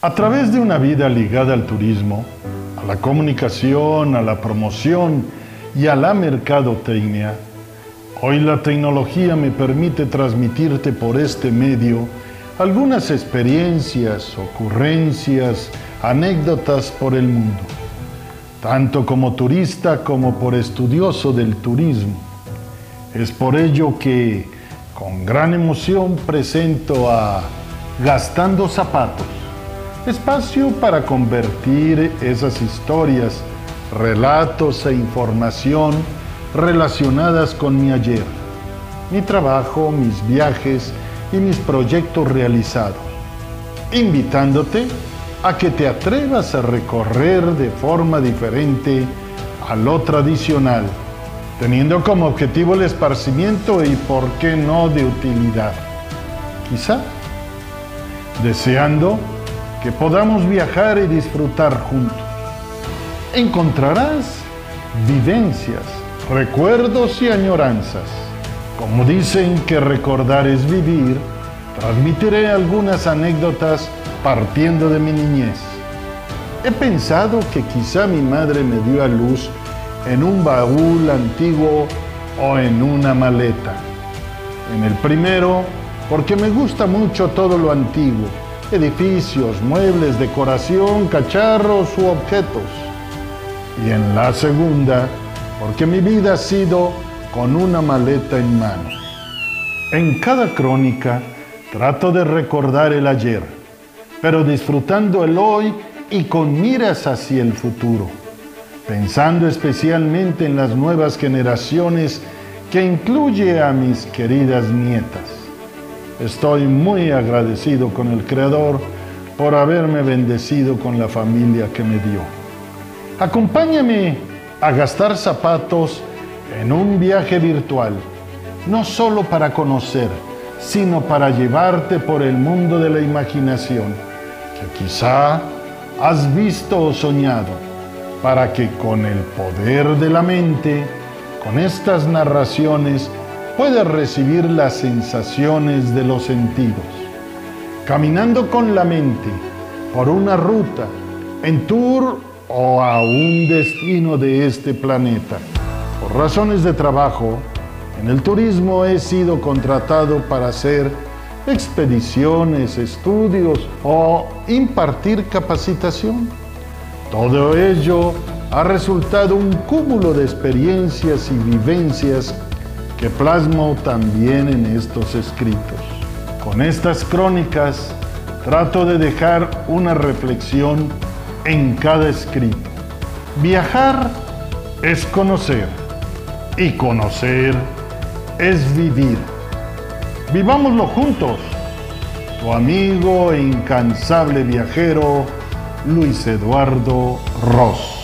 A través de una vida ligada al turismo, a la comunicación, a la promoción y a la mercadotecnia, hoy la tecnología me permite transmitirte por este medio algunas experiencias, ocurrencias, anécdotas por el mundo, tanto como turista como por estudioso del turismo. Es por ello que, con gran emoción, presento a Gastando Zapatos espacio para convertir esas historias, relatos e información relacionadas con mi ayer, mi trabajo, mis viajes y mis proyectos realizados, invitándote a que te atrevas a recorrer de forma diferente a lo tradicional, teniendo como objetivo el esparcimiento y, por qué no, de utilidad. Quizá deseando que podamos viajar y disfrutar juntos. Encontrarás vivencias, recuerdos y añoranzas. Como dicen que recordar es vivir, transmitiré algunas anécdotas partiendo de mi niñez. He pensado que quizá mi madre me dio a luz en un baúl antiguo o en una maleta. En el primero, porque me gusta mucho todo lo antiguo edificios, muebles, decoración, cacharros u objetos. Y en la segunda, porque mi vida ha sido con una maleta en mano. En cada crónica trato de recordar el ayer, pero disfrutando el hoy y con miras hacia el futuro, pensando especialmente en las nuevas generaciones que incluye a mis queridas nietas. Estoy muy agradecido con el Creador por haberme bendecido con la familia que me dio. Acompáñame a gastar zapatos en un viaje virtual, no solo para conocer, sino para llevarte por el mundo de la imaginación, que quizá has visto o soñado, para que con el poder de la mente, con estas narraciones, puedes recibir las sensaciones de los sentidos. Caminando con la mente por una ruta, en tour o a un destino de este planeta. Por razones de trabajo, en el turismo he sido contratado para hacer expediciones, estudios o impartir capacitación. Todo ello ha resultado un cúmulo de experiencias y vivencias que plasmo también en estos escritos. Con estas crónicas trato de dejar una reflexión en cada escrito. Viajar es conocer y conocer es vivir. Vivámoslo juntos. Tu amigo e incansable viajero Luis Eduardo Ross.